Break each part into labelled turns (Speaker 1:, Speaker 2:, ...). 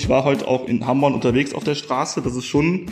Speaker 1: Ich war heute auch in Hamburg unterwegs auf der Straße. Das ist schon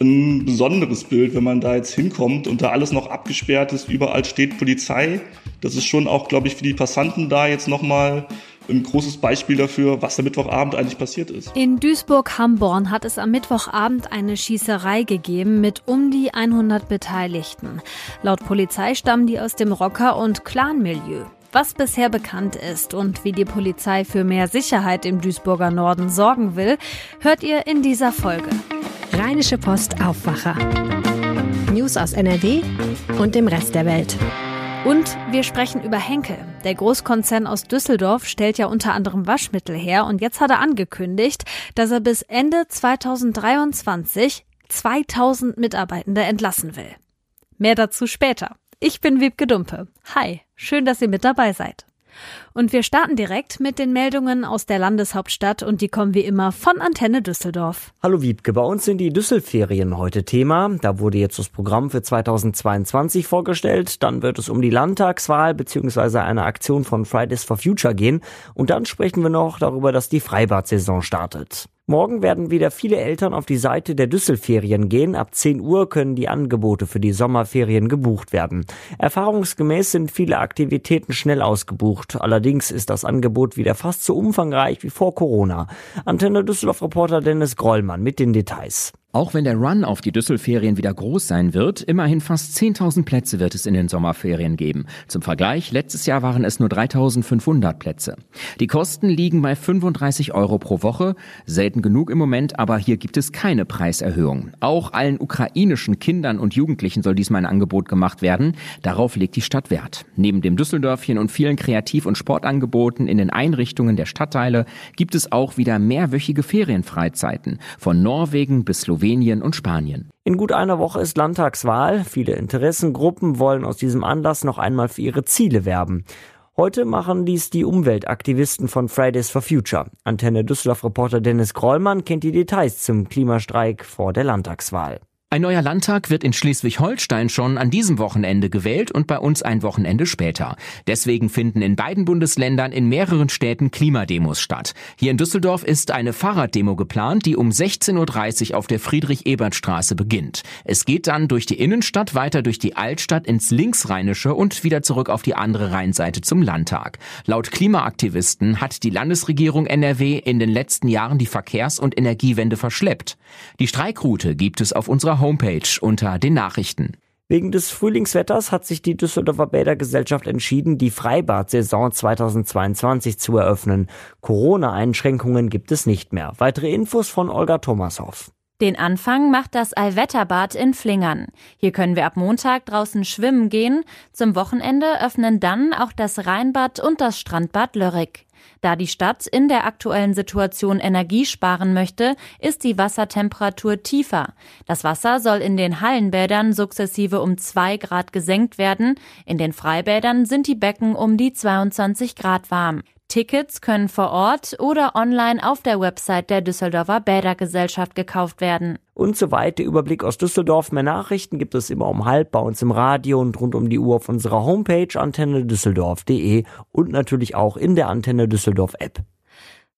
Speaker 1: ein besonderes Bild, wenn man da jetzt hinkommt und da alles noch abgesperrt ist, überall steht Polizei. Das ist schon auch, glaube ich, für die Passanten da jetzt nochmal ein großes Beispiel dafür, was am Mittwochabend eigentlich passiert ist.
Speaker 2: In Duisburg-Hamborn hat es am Mittwochabend eine Schießerei gegeben mit um die 100 Beteiligten. Laut Polizei stammen die aus dem Rocker- und Clan-Milieu. Was bisher bekannt ist und wie die Polizei für mehr Sicherheit im Duisburger Norden sorgen will, hört ihr in dieser Folge.
Speaker 3: Rheinische Post Aufwacher. News aus NRW und dem Rest der Welt.
Speaker 2: Und wir sprechen über Henkel. Der Großkonzern aus Düsseldorf stellt ja unter anderem Waschmittel her und jetzt hat er angekündigt, dass er bis Ende 2023 2000 Mitarbeitende entlassen will. Mehr dazu später. Ich bin Wiebke Dumpe. Hi, schön, dass ihr mit dabei seid. Und wir starten direkt mit den Meldungen aus der Landeshauptstadt und die kommen wie immer von Antenne Düsseldorf.
Speaker 4: Hallo Wiebke, bei uns sind die Düsselferien heute Thema. Da wurde jetzt das Programm für 2022 vorgestellt. Dann wird es um die Landtagswahl bzw. eine Aktion von Fridays for Future gehen. Und dann sprechen wir noch darüber, dass die Freibad-Saison startet. Morgen werden wieder viele Eltern auf die Seite der Düsselferien gehen. Ab 10 Uhr können die Angebote für die Sommerferien gebucht werden. Erfahrungsgemäß sind viele Aktivitäten schnell ausgebucht. Allerdings ist das Angebot wieder fast so umfangreich wie vor Corona. Antenne Düsseldorf-Reporter Dennis Grollmann mit den Details.
Speaker 5: Auch wenn der Run auf die Düsselferien wieder groß sein wird, immerhin fast 10.000 Plätze wird es in den Sommerferien geben. Zum Vergleich, letztes Jahr waren es nur 3.500 Plätze. Die Kosten liegen bei 35 Euro pro Woche. Selten genug im Moment, aber hier gibt es keine Preiserhöhung. Auch allen ukrainischen Kindern und Jugendlichen soll diesmal ein Angebot gemacht werden. Darauf legt die Stadt Wert. Neben dem Düsseldörfchen und vielen Kreativ- und Sportangeboten in den Einrichtungen der Stadtteile gibt es auch wieder mehrwöchige Ferienfreizeiten. Von Norwegen bis Slowenien Slowenien und Spanien.
Speaker 4: In gut einer Woche ist Landtagswahl. Viele Interessengruppen wollen aus diesem Anlass noch einmal für ihre Ziele werben. Heute machen dies die Umweltaktivisten von Fridays for Future. Antenne Düsseldorf-Reporter Dennis Grollmann kennt die Details zum Klimastreik vor der Landtagswahl.
Speaker 5: Ein neuer Landtag wird in Schleswig-Holstein schon an diesem Wochenende gewählt und bei uns ein Wochenende später. Deswegen finden in beiden Bundesländern in mehreren Städten Klimademos statt. Hier in Düsseldorf ist eine Fahrraddemo geplant, die um 16.30 Uhr auf der Friedrich-Ebert-Straße beginnt. Es geht dann durch die Innenstadt, weiter durch die Altstadt ins Linksrheinische und wieder zurück auf die andere Rheinseite zum Landtag. Laut Klimaaktivisten hat die Landesregierung NRW in den letzten Jahren die Verkehrs- und Energiewende verschleppt. Die Streikroute gibt es auf unserer Homepage unter den Nachrichten.
Speaker 4: Wegen des Frühlingswetters hat sich die Düsseldorfer Bädergesellschaft entschieden, die Freibad-Saison 2022 zu eröffnen. Corona-Einschränkungen gibt es nicht mehr. Weitere Infos von Olga Thomashoff.
Speaker 6: Den Anfang macht das Allwetterbad in Flingern. Hier können wir ab Montag draußen schwimmen gehen. Zum Wochenende öffnen dann auch das Rheinbad und das Strandbad Lörrick. Da die Stadt in der aktuellen Situation Energie sparen möchte, ist die Wassertemperatur tiefer. Das Wasser soll in den Hallenbädern sukzessive um zwei Grad gesenkt werden. In den Freibädern sind die Becken um die 22 Grad warm. Tickets können vor Ort oder online auf der Website der Düsseldorfer Bädergesellschaft gekauft werden.
Speaker 4: Und so weiter Überblick aus Düsseldorf. Mehr Nachrichten gibt es immer um halb bei uns im Radio und rund um die Uhr auf unserer Homepage antennedüsseldorf.de und natürlich auch in der Antenne Düsseldorf App.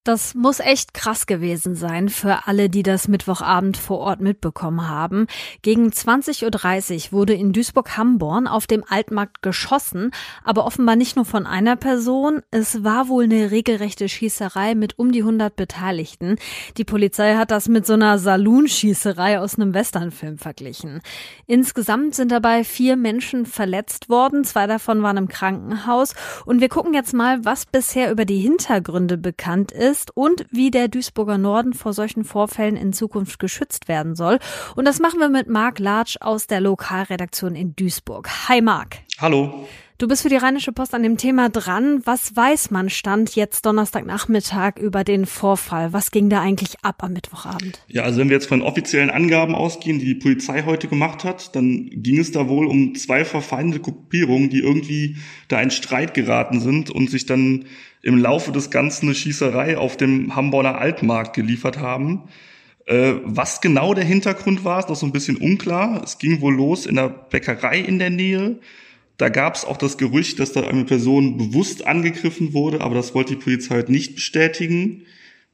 Speaker 2: Das muss echt krass gewesen sein für alle, die das Mittwochabend vor Ort mitbekommen haben. Gegen 20.30 Uhr wurde in Duisburg-Hamborn auf dem Altmarkt geschossen, aber offenbar nicht nur von einer Person. Es war wohl eine regelrechte Schießerei mit um die 100 Beteiligten. Die Polizei hat das mit so einer Saloon-Schießerei aus einem Westernfilm verglichen. Insgesamt sind dabei vier Menschen verletzt worden, zwei davon waren im Krankenhaus. Und wir gucken jetzt mal, was bisher über die Hintergründe bekannt ist ist und wie der Duisburger Norden vor solchen Vorfällen in Zukunft geschützt werden soll. Und das machen wir mit Marc Latsch aus der Lokalredaktion in Duisburg. Hi Marc.
Speaker 1: Hallo.
Speaker 2: Du bist für die Rheinische Post an dem Thema dran. Was weiß man Stand jetzt Donnerstagnachmittag über den Vorfall? Was ging da eigentlich ab am Mittwochabend?
Speaker 1: Ja, also wenn wir jetzt von offiziellen Angaben ausgehen, die die Polizei heute gemacht hat, dann ging es da wohl um zwei verfeindete Gruppierungen, die irgendwie da in Streit geraten sind und sich dann im Laufe des Ganzen eine Schießerei auf dem Hamburger Altmarkt geliefert haben. Äh, was genau der Hintergrund war, ist noch so ein bisschen unklar. Es ging wohl los in der Bäckerei in der Nähe. Da gab es auch das Gerücht, dass da eine Person bewusst angegriffen wurde, aber das wollte die Polizei halt nicht bestätigen.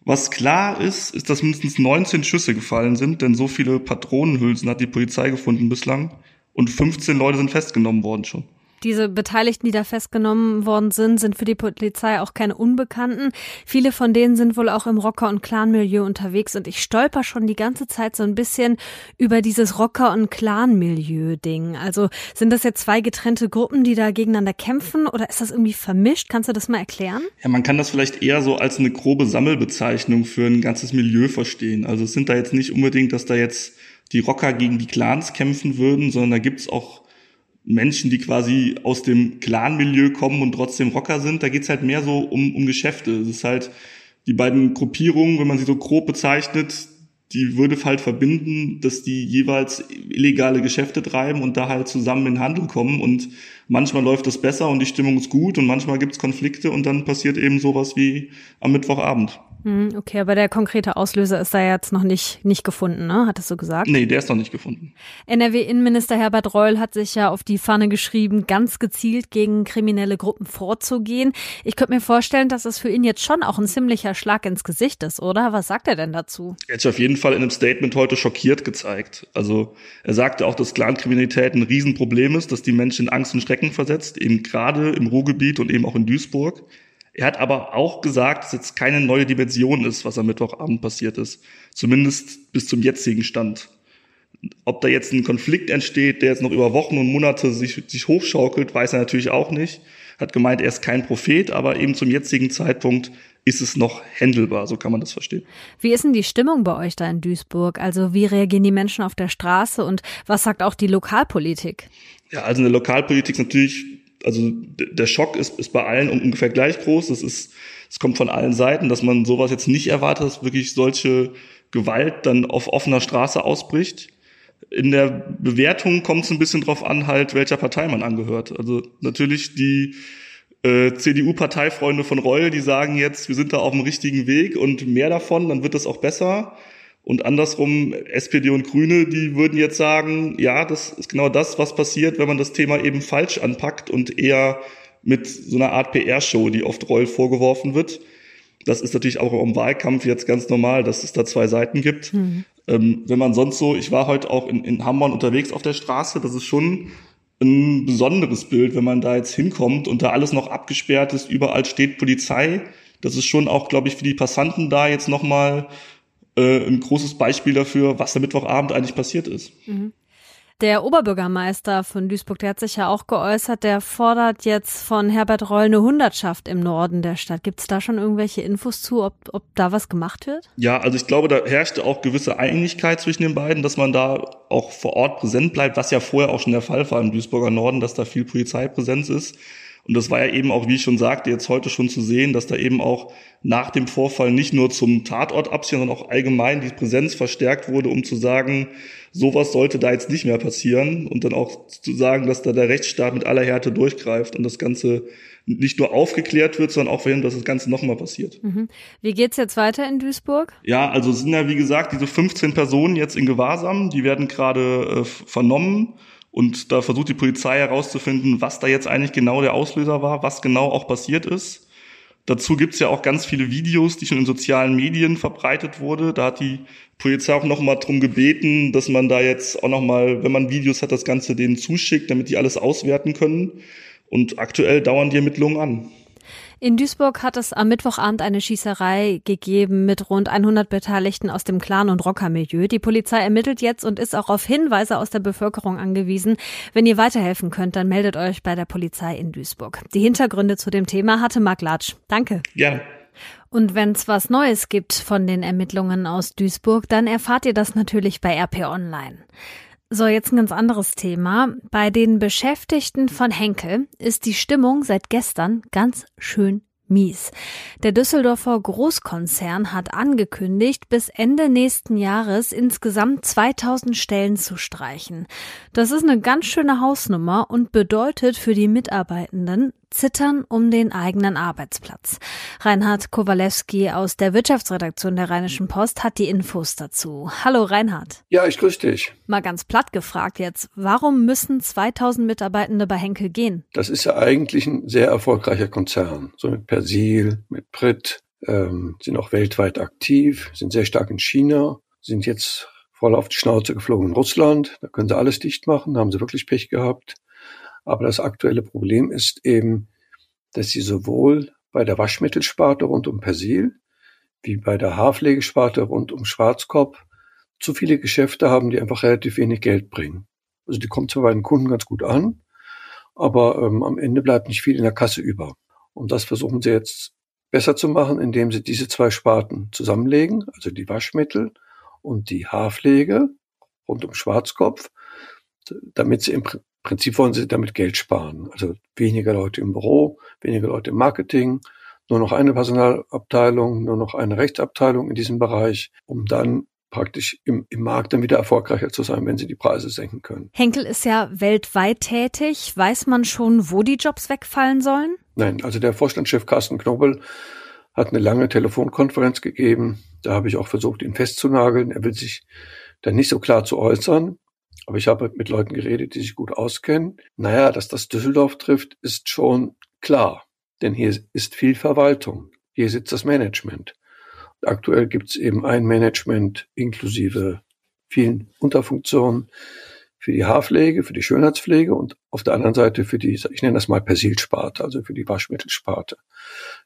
Speaker 1: Was klar ist, ist, dass mindestens 19 Schüsse gefallen sind, denn so viele Patronenhülsen hat die Polizei gefunden bislang und 15 Leute sind festgenommen worden schon.
Speaker 2: Diese Beteiligten, die da festgenommen worden sind, sind für die Polizei auch keine Unbekannten. Viele von denen sind wohl auch im Rocker- und Clan-Milieu unterwegs und ich stolper schon die ganze Zeit so ein bisschen über dieses Rocker- und Clan-Milieu-Ding. Also sind das jetzt zwei getrennte Gruppen, die da gegeneinander kämpfen oder ist das irgendwie vermischt? Kannst du das mal erklären?
Speaker 1: Ja, man kann das vielleicht eher so als eine grobe Sammelbezeichnung für ein ganzes Milieu verstehen. Also es sind da jetzt nicht unbedingt, dass da jetzt die Rocker gegen die Clans kämpfen würden, sondern da gibt's auch Menschen, die quasi aus dem Clan-Milieu kommen und trotzdem Rocker sind. Da geht's halt mehr so um, um Geschäfte. Es ist halt die beiden Gruppierungen, wenn man sie so grob bezeichnet, die würde halt verbinden, dass die jeweils illegale Geschäfte treiben und da halt zusammen in Handel kommen. Und manchmal läuft das besser und die Stimmung ist gut und manchmal gibt's Konflikte und dann passiert eben sowas wie am Mittwochabend.
Speaker 2: Hm, okay, aber der konkrete Auslöser ist da jetzt noch nicht, nicht gefunden, ne? Hattest du gesagt?
Speaker 1: Nee, der ist noch nicht gefunden.
Speaker 2: NRW-Innenminister Herbert Reul hat sich ja auf die Fahne geschrieben, ganz gezielt gegen kriminelle Gruppen vorzugehen. Ich könnte mir vorstellen, dass das für ihn jetzt schon auch ein ziemlicher Schlag ins Gesicht ist, oder? Was sagt er denn dazu?
Speaker 1: Er hat sich auf jeden Fall in einem Statement heute schockiert gezeigt. Also er sagte auch, dass Clankriminalität ein Riesenproblem ist, dass die Menschen in Angst und Schrecken versetzt, eben gerade im Ruhrgebiet und eben auch in Duisburg. Er hat aber auch gesagt, dass jetzt keine neue Dimension ist, was am Mittwochabend passiert ist. Zumindest bis zum jetzigen Stand. Ob da jetzt ein Konflikt entsteht, der jetzt noch über Wochen und Monate sich, sich hochschaukelt, weiß er natürlich auch nicht. Hat gemeint, er ist kein Prophet, aber eben zum jetzigen Zeitpunkt ist es noch händelbar, so kann man das verstehen.
Speaker 2: Wie ist denn die Stimmung bei euch da in Duisburg? Also wie reagieren die Menschen auf der Straße und was sagt auch die Lokalpolitik?
Speaker 1: Ja, also eine Lokalpolitik ist natürlich also der Schock ist, ist bei allen ungefähr gleich groß. Das ist, es kommt von allen Seiten, dass man sowas jetzt nicht erwartet, dass wirklich solche Gewalt dann auf offener Straße ausbricht. In der Bewertung kommt es ein bisschen drauf an, halt, welcher Partei man angehört. Also natürlich die äh, CDU-Parteifreunde von Reul, die sagen jetzt, wir sind da auf dem richtigen Weg und mehr davon, dann wird das auch besser. Und andersrum, SPD und Grüne, die würden jetzt sagen, ja, das ist genau das, was passiert, wenn man das Thema eben falsch anpackt und eher mit so einer Art PR-Show, die oft Reul vorgeworfen wird. Das ist natürlich auch im Wahlkampf jetzt ganz normal, dass es da zwei Seiten gibt. Mhm. Ähm, wenn man sonst so, ich war heute auch in, in Hamburg unterwegs auf der Straße, das ist schon ein besonderes Bild, wenn man da jetzt hinkommt und da alles noch abgesperrt ist, überall steht Polizei. Das ist schon auch, glaube ich, für die Passanten da jetzt nochmal äh, ein großes Beispiel dafür, was am Mittwochabend eigentlich passiert ist. Mhm.
Speaker 2: Der Oberbürgermeister von Duisburg, der hat sich ja auch geäußert, der fordert jetzt von Herbert Reul eine Hundertschaft im Norden der Stadt. Gibt es da schon irgendwelche Infos zu, ob, ob da was gemacht wird?
Speaker 1: Ja, also ich glaube, da herrschte auch gewisse Einigkeit zwischen den beiden, dass man da auch vor Ort präsent bleibt, was ja vorher auch schon der Fall war im Duisburger Norden, dass da viel Polizeipräsenz ist. Und das war ja eben auch, wie ich schon sagte, jetzt heute schon zu sehen, dass da eben auch nach dem Vorfall nicht nur zum Tatort abziehen, sondern auch allgemein die Präsenz verstärkt wurde, um zu sagen, sowas sollte da jetzt nicht mehr passieren und dann auch zu sagen, dass da der Rechtsstaat mit aller Härte durchgreift und das Ganze nicht nur aufgeklärt wird, sondern auch verhindert, dass das Ganze nochmal passiert. Mhm.
Speaker 2: Wie geht's jetzt weiter in Duisburg?
Speaker 1: Ja, also es sind ja wie gesagt diese 15 Personen jetzt in Gewahrsam, die werden gerade äh, vernommen. Und da versucht die Polizei herauszufinden, was da jetzt eigentlich genau der Auslöser war, was genau auch passiert ist. Dazu gibt's ja auch ganz viele Videos, die schon in sozialen Medien verbreitet wurde. Da hat die Polizei auch nochmal drum gebeten, dass man da jetzt auch nochmal, wenn man Videos hat, das Ganze denen zuschickt, damit die alles auswerten können. Und aktuell dauern die Ermittlungen an.
Speaker 2: In Duisburg hat es am Mittwochabend eine Schießerei gegeben mit rund 100 Beteiligten aus dem Clan- und Rockermilieu. Die Polizei ermittelt jetzt und ist auch auf Hinweise aus der Bevölkerung angewiesen. Wenn ihr weiterhelfen könnt, dann meldet euch bei der Polizei in Duisburg. Die Hintergründe zu dem Thema hatte Marc Latsch. Danke.
Speaker 1: Ja.
Speaker 2: Und wenn es was Neues gibt von den Ermittlungen aus Duisburg, dann erfahrt ihr das natürlich bei RP Online. So, jetzt ein ganz anderes Thema. Bei den Beschäftigten von Henkel ist die Stimmung seit gestern ganz schön mies. Der Düsseldorfer Großkonzern hat angekündigt, bis Ende nächsten Jahres insgesamt 2000 Stellen zu streichen. Das ist eine ganz schöne Hausnummer und bedeutet für die Mitarbeitenden Zittern um den eigenen Arbeitsplatz. Reinhard Kowalewski aus der Wirtschaftsredaktion der Rheinischen Post hat die Infos dazu. Hallo Reinhard.
Speaker 7: Ja, ich grüße dich.
Speaker 2: Mal ganz platt gefragt jetzt, warum müssen 2000 Mitarbeitende bei Henkel gehen?
Speaker 7: Das ist ja eigentlich ein sehr erfolgreicher Konzern, so mit Persil, mit Pritt, ähm, sind auch weltweit aktiv, sind sehr stark in China, sind jetzt voll auf die Schnauze geflogen in Russland. Da können sie alles dicht machen, da haben sie wirklich Pech gehabt. Aber das aktuelle Problem ist eben, dass sie sowohl bei der Waschmittelsparte rund um Persil wie bei der Haarpflegesparte rund um Schwarzkopf zu viele Geschäfte haben, die einfach relativ wenig Geld bringen. Also die kommen zwar bei den Kunden ganz gut an, aber ähm, am Ende bleibt nicht viel in der Kasse über. Und das versuchen sie jetzt besser zu machen, indem sie diese zwei Sparten zusammenlegen, also die Waschmittel und die Haarpflege rund um Schwarzkopf, damit sie im Prinzip wollen sie damit Geld sparen. Also weniger Leute im Büro, weniger Leute im Marketing, nur noch eine Personalabteilung, nur noch eine Rechtsabteilung in diesem Bereich, um dann praktisch im, im Markt dann wieder erfolgreicher zu sein, wenn sie die Preise senken können.
Speaker 2: Henkel ist ja weltweit tätig. Weiß man schon, wo die Jobs wegfallen sollen?
Speaker 7: Nein, also der Vorstandschef Carsten Knobel hat eine lange Telefonkonferenz gegeben. Da habe ich auch versucht, ihn festzunageln. Er will sich da nicht so klar zu äußern. Aber ich habe mit Leuten geredet, die sich gut auskennen. Naja, dass das Düsseldorf trifft, ist schon klar. Denn hier ist viel Verwaltung. Hier sitzt das Management. Aktuell gibt es eben ein Management inklusive vielen Unterfunktionen für die Haarpflege, für die Schönheitspflege und auf der anderen Seite für die, ich nenne das mal Persilsparte, also für die Waschmittelsparte.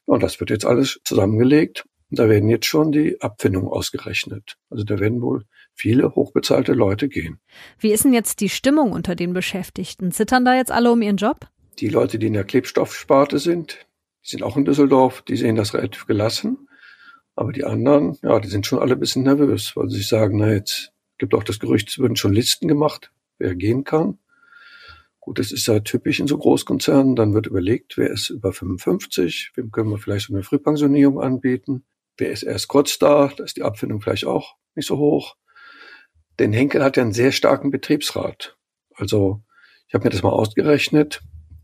Speaker 7: Und das wird jetzt alles zusammengelegt. Und da werden jetzt schon die Abfindungen ausgerechnet. Also da werden wohl viele hochbezahlte Leute gehen.
Speaker 2: Wie ist denn jetzt die Stimmung unter den Beschäftigten? Zittern da jetzt alle um ihren Job?
Speaker 7: Die Leute, die in der Klebstoffsparte sind, die sind auch in Düsseldorf, die sehen das relativ gelassen. Aber die anderen, ja, die sind schon alle ein bisschen nervös, weil sie sich sagen, na jetzt gibt auch das Gerücht, es würden schon Listen gemacht, wer gehen kann. Gut, das ist ja typisch in so Großkonzernen. Dann wird überlegt, wer ist über 55, wem können wir vielleicht so eine Frühpensionierung anbieten. Wer ist erst kurz da, da ist die Abfindung vielleicht auch nicht so hoch. Denn Henkel hat ja einen sehr starken Betriebsrat. Also ich habe mir das mal ausgerechnet.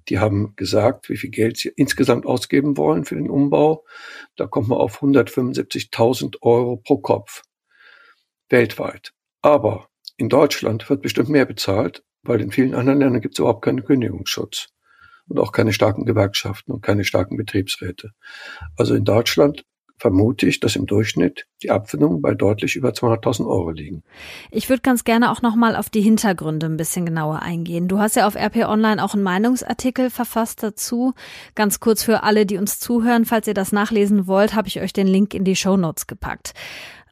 Speaker 7: Die haben gesagt, wie viel Geld sie insgesamt ausgeben wollen für den Umbau. Da kommt man auf 175.000 Euro pro Kopf weltweit. Aber in Deutschland wird bestimmt mehr bezahlt, weil in vielen anderen Ländern gibt es überhaupt keinen Kündigungsschutz und auch keine starken Gewerkschaften und keine starken Betriebsräte. Also in Deutschland vermute ich, dass im Durchschnitt die Abfindungen bei deutlich über 200.000 Euro liegen.
Speaker 2: Ich würde ganz gerne auch noch mal auf die Hintergründe ein bisschen genauer eingehen. Du hast ja auf RP Online auch einen Meinungsartikel verfasst dazu. Ganz kurz für alle, die uns zuhören, falls ihr das nachlesen wollt, habe ich euch den Link in die Show Notes gepackt.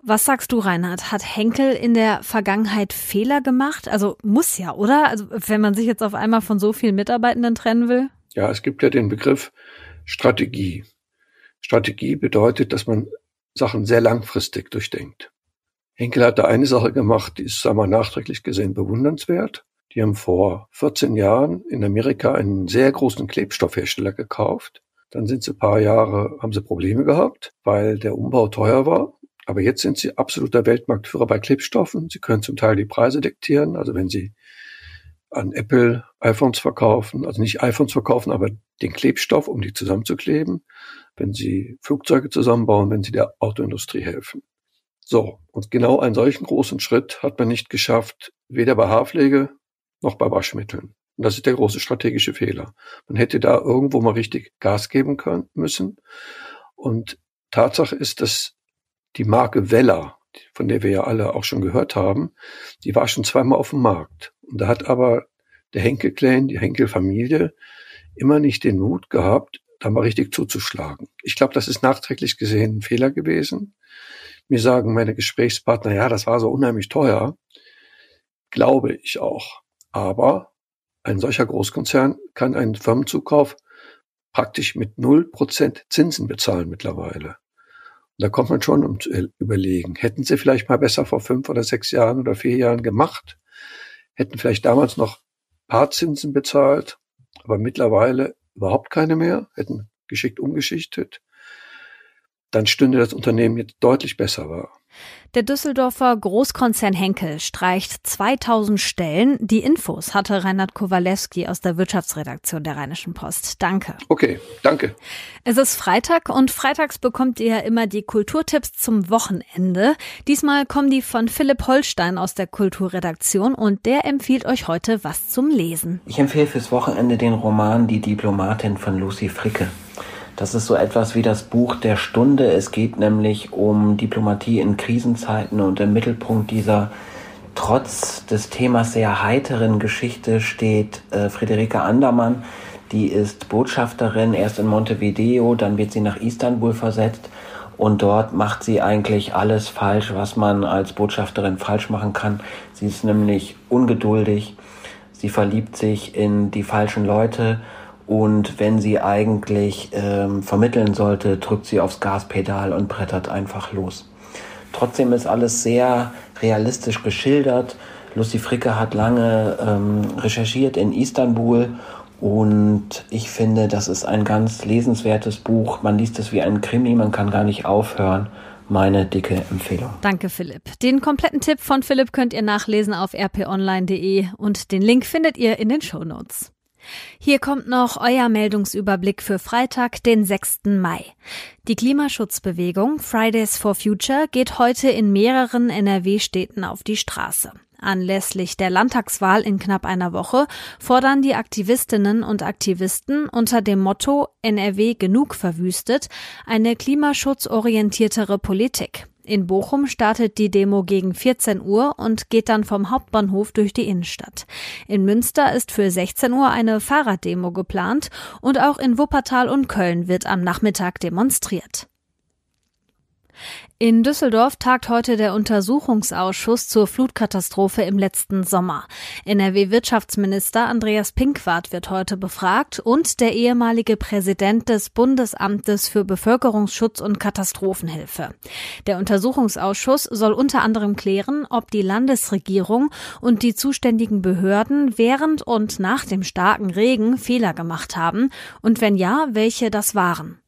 Speaker 2: Was sagst du, Reinhard? Hat Henkel in der Vergangenheit Fehler gemacht? Also muss ja, oder? Also wenn man sich jetzt auf einmal von so vielen Mitarbeitenden trennen will?
Speaker 7: Ja, es gibt ja den Begriff Strategie. Strategie bedeutet, dass man Sachen sehr langfristig durchdenkt. Henkel hat da eine Sache gemacht, die ist, sagen wir, nachträglich gesehen bewundernswert. Die haben vor 14 Jahren in Amerika einen sehr großen Klebstoffhersteller gekauft. Dann sind sie ein paar Jahre, haben sie Probleme gehabt, weil der Umbau teuer war. Aber jetzt sind sie absoluter Weltmarktführer bei Klebstoffen. Sie können zum Teil die Preise diktieren. Also wenn sie an Apple iPhones verkaufen, also nicht iPhones verkaufen, aber den Klebstoff, um die zusammenzukleben, wenn sie Flugzeuge zusammenbauen, wenn sie der Autoindustrie helfen. So, und genau einen solchen großen Schritt hat man nicht geschafft, weder bei Haarpflege noch bei Waschmitteln. Und das ist der große strategische Fehler. Man hätte da irgendwo mal richtig Gas geben können, müssen. Und Tatsache ist, dass die Marke Weller, von der wir ja alle auch schon gehört haben, die war schon zweimal auf dem Markt. Und da hat aber der Henkel-Clan, die Henkel-Familie, immer nicht den Mut gehabt, da mal richtig zuzuschlagen. Ich glaube, das ist nachträglich gesehen ein Fehler gewesen. Mir sagen meine Gesprächspartner, ja, das war so unheimlich teuer. Glaube ich auch. Aber ein solcher Großkonzern kann einen Firmenzukauf praktisch mit null Prozent Zinsen bezahlen mittlerweile. Und da kommt man schon um zu überlegen, hätten sie vielleicht mal besser vor fünf oder sechs Jahren oder vier Jahren gemacht, hätten vielleicht damals noch Paarzinsen bezahlt, aber mittlerweile überhaupt keine mehr, hätten geschickt umgeschichtet, dann stünde das Unternehmen jetzt deutlich besser war.
Speaker 2: Der Düsseldorfer Großkonzern Henkel streicht 2000 Stellen. Die Infos hatte Reinhard Kowalewski aus der Wirtschaftsredaktion der Rheinischen Post. Danke.
Speaker 7: Okay, danke.
Speaker 2: Es ist Freitag und freitags bekommt ihr ja immer die Kulturtipps zum Wochenende. Diesmal kommen die von Philipp Holstein aus der Kulturredaktion und der empfiehlt euch heute was zum Lesen.
Speaker 8: Ich empfehle fürs Wochenende den Roman Die Diplomatin von Lucy Fricke. Das ist so etwas wie das Buch der Stunde. Es geht nämlich um Diplomatie in Krisenzeiten und im Mittelpunkt dieser trotz des Themas sehr heiteren Geschichte steht äh, Friederike Andermann. Die ist Botschafterin erst in Montevideo, dann wird sie nach Istanbul versetzt und dort macht sie eigentlich alles falsch, was man als Botschafterin falsch machen kann. Sie ist nämlich ungeduldig, sie verliebt sich in die falschen Leute und wenn sie eigentlich ähm, vermitteln sollte, drückt sie aufs Gaspedal und brettert einfach los. Trotzdem ist alles sehr realistisch geschildert. Lucy Fricke hat lange ähm, recherchiert in Istanbul und ich finde, das ist ein ganz lesenswertes Buch. Man liest es wie ein Krimi, man kann gar nicht aufhören. Meine dicke Empfehlung.
Speaker 2: Danke, Philipp. Den kompletten Tipp von Philipp könnt ihr nachlesen auf rponline.de und den Link findet ihr in den Shownotes. Hier kommt noch euer Meldungsüberblick für Freitag, den 6. Mai. Die Klimaschutzbewegung Fridays for Future geht heute in mehreren NRW-Städten auf die Straße. Anlässlich der Landtagswahl in knapp einer Woche fordern die Aktivistinnen und Aktivisten unter dem Motto NRW genug verwüstet eine klimaschutzorientiertere Politik. In Bochum startet die Demo gegen 14 Uhr und geht dann vom Hauptbahnhof durch die Innenstadt. In Münster ist für 16 Uhr eine Fahrraddemo geplant und auch in Wuppertal und Köln wird am Nachmittag demonstriert. In Düsseldorf tagt heute der Untersuchungsausschuss zur Flutkatastrophe im letzten Sommer. NRW-Wirtschaftsminister Andreas Pinkwart wird heute befragt und der ehemalige Präsident des Bundesamtes für Bevölkerungsschutz und Katastrophenhilfe. Der Untersuchungsausschuss soll unter anderem klären, ob die Landesregierung und die zuständigen Behörden während und nach dem starken Regen Fehler gemacht haben und wenn ja, welche das waren.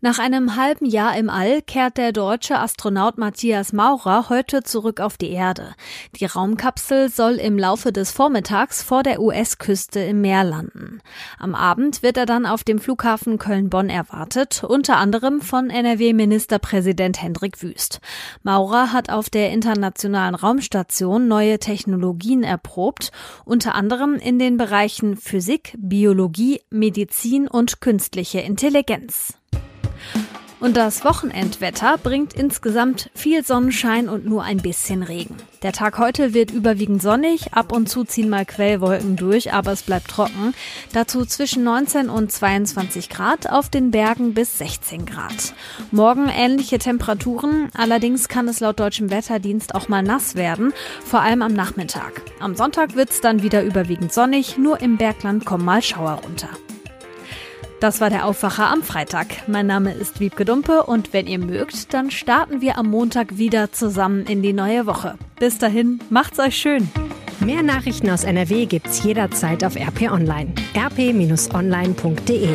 Speaker 2: Nach einem halben Jahr im All kehrt der deutsche Astronaut Matthias Maurer heute zurück auf die Erde. Die Raumkapsel soll im Laufe des Vormittags vor der US-Küste im Meer landen. Am Abend wird er dann auf dem Flughafen Köln-Bonn erwartet, unter anderem von NRW-Ministerpräsident Hendrik Wüst. Maurer hat auf der internationalen Raumstation neue Technologien erprobt, unter anderem in den Bereichen Physik, Biologie, Medizin und künstliche Intelligenz. Und das Wochenendwetter bringt insgesamt viel Sonnenschein und nur ein bisschen Regen. Der Tag heute wird überwiegend sonnig, ab und zu ziehen mal Quellwolken durch, aber es bleibt trocken. Dazu zwischen 19 und 22 Grad, auf den Bergen bis 16 Grad. Morgen ähnliche Temperaturen, allerdings kann es laut deutschem Wetterdienst auch mal nass werden, vor allem am Nachmittag. Am Sonntag wird es dann wieder überwiegend sonnig, nur im Bergland kommen mal Schauer runter. Das war der Aufwacher am Freitag. Mein Name ist Wiebke Dumpe und wenn ihr mögt, dann starten wir am Montag wieder zusammen in die neue Woche. Bis dahin, macht's euch schön.
Speaker 3: Mehr Nachrichten aus NRW gibt's jederzeit auf RP Online. rp-online.de